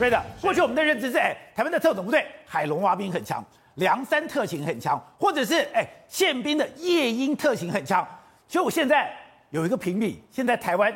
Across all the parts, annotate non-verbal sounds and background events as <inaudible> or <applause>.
对的，过去我们的认知是，哎，台湾的特种部队海龙蛙兵很强，梁山特勤很强，或者是哎宪兵的夜鹰特勤很强。所以我现在有一个评比，现在台湾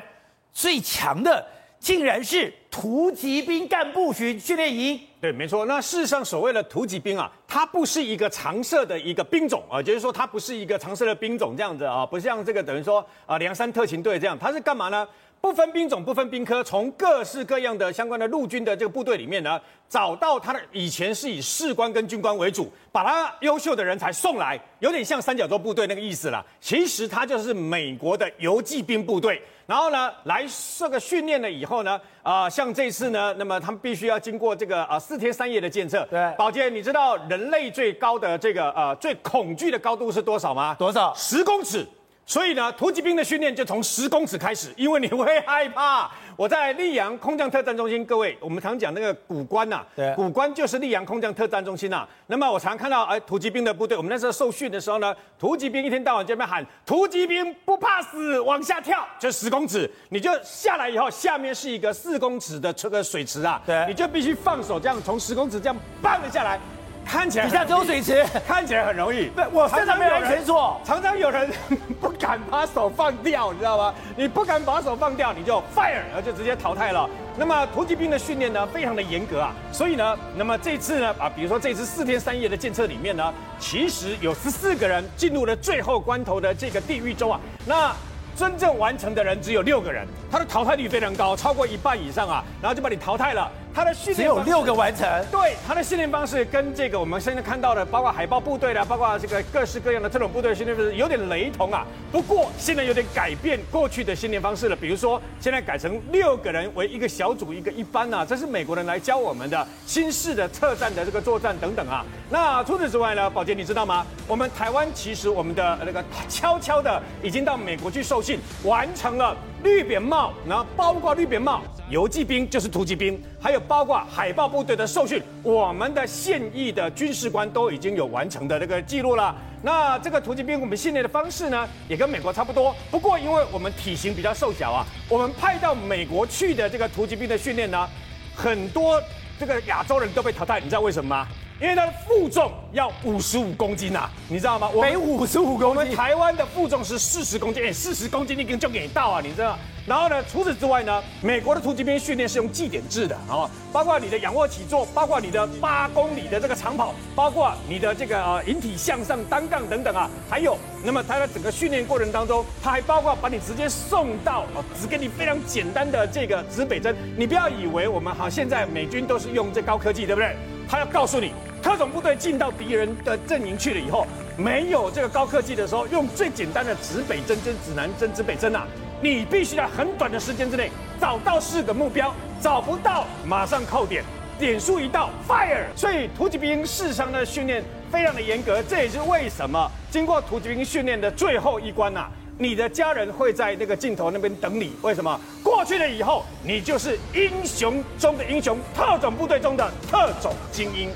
最强的竟然是突击兵干部训训练营。对，没错。那事实上，所谓的突击兵啊，它不是一个常设的一个兵种啊，就是说它不是一个常设的兵种这样子啊，不像这个等于说啊梁山特勤队这样，它是干嘛呢？不分兵种，不分兵科，从各式各样的相关的陆军的这个部队里面呢，找到他的以前是以士官跟军官为主，把他优秀的人才送来，有点像三角洲部队那个意思啦。其实他就是美国的游骑兵部队，然后呢，来这个训练了以后呢，啊、呃，像这次呢，那么他们必须要经过这个啊、呃、四天三夜的检测。对，宝杰，你知道人类最高的这个呃最恐惧的高度是多少吗？多少？十公尺。所以呢，突击兵的训练就从十公尺开始，因为你会害怕。<laughs> 我在溧阳空降特战中心，各位，我们常讲那个古关呐、啊，对，古关就是溧阳空降特战中心呐、啊。那么我常看到，哎，突击兵的部队，我们那时候受训的时候呢，突击兵一天到晚这边喊，突击兵不怕死，往下跳，就十公尺，你就下来以后，下面是一个四公尺的这个水池啊，对，你就必须放手这样从十公尺这样蹦了下来。看起来底下只有水池，看起来很容易。对，我身上没有安全锁，常常有人 <laughs> 不敢把手放掉，你知道吗？你不敢把手放掉，你就 fire，然后就直接淘汰了。那么突击兵的训练呢，非常的严格啊。所以呢，那么这次呢，啊，比如说这次四天三夜的检测里面呢，其实有十四个人进入了最后关头的这个地狱中啊。那真正完成的人只有六个人，他的淘汰率非常高，超过一半以上啊，然后就把你淘汰了。他的训练只有六个完成，对，他的训练方式跟这个我们现在看到的，包括海豹部队的，包括这个各式各样的特种部队训练方式有点雷同啊。不过现在有点改变过去的训练方式了，比如说现在改成六个人为一个小组，一个一班啊，这是美国人来教我们的新式的特战的这个作战等等啊。那除此之外呢，宝杰你知道吗？我们台湾其实我们的那个悄悄的已经到美国去受训，完成了绿扁帽，然后包括绿扁帽。游骑兵就是突击兵，还有包括海豹部队的受训，我们的现役的军事官都已经有完成的这个记录了。那这个突击兵我们训练的方式呢，也跟美国差不多。不过因为我们体型比较瘦小啊，我们派到美国去的这个突击兵的训练呢，很多这个亚洲人都被淘汰。你知道为什么吗？因为它的负重要五十五公斤呐、啊，你知道吗？我们五十五公斤，我们台湾的负重是四十公斤，哎，四十公斤一根就给到啊，你知道？然后呢，除此之外呢，美国的突击兵训练是用计点制的啊，包括你的仰卧起坐，包括你的八公里的这个长跑，包括你的这个呃引体向上单杠等等啊，还有，那么它的整个训练过程当中，它还包括把你直接送到哦，只给你非常简单的这个指北针，你不要以为我们好现在美军都是用这高科技，对不对？他要告诉你，特种部队进到敌人的阵营去了以后，没有这个高科技的时候，用最简单的指北针、跟指南针、指北针啊。你必须在很短的时间之内找到四个目标，找不到马上扣点，点数一到 fire。所以突击兵事实上的训练非常的严格，这也是为什么经过突击兵训练的最后一关呐、啊，你的家人会在那个镜头那边等你。为什么？过去了以后，你就是英雄中的英雄，特种部队中的特种精英。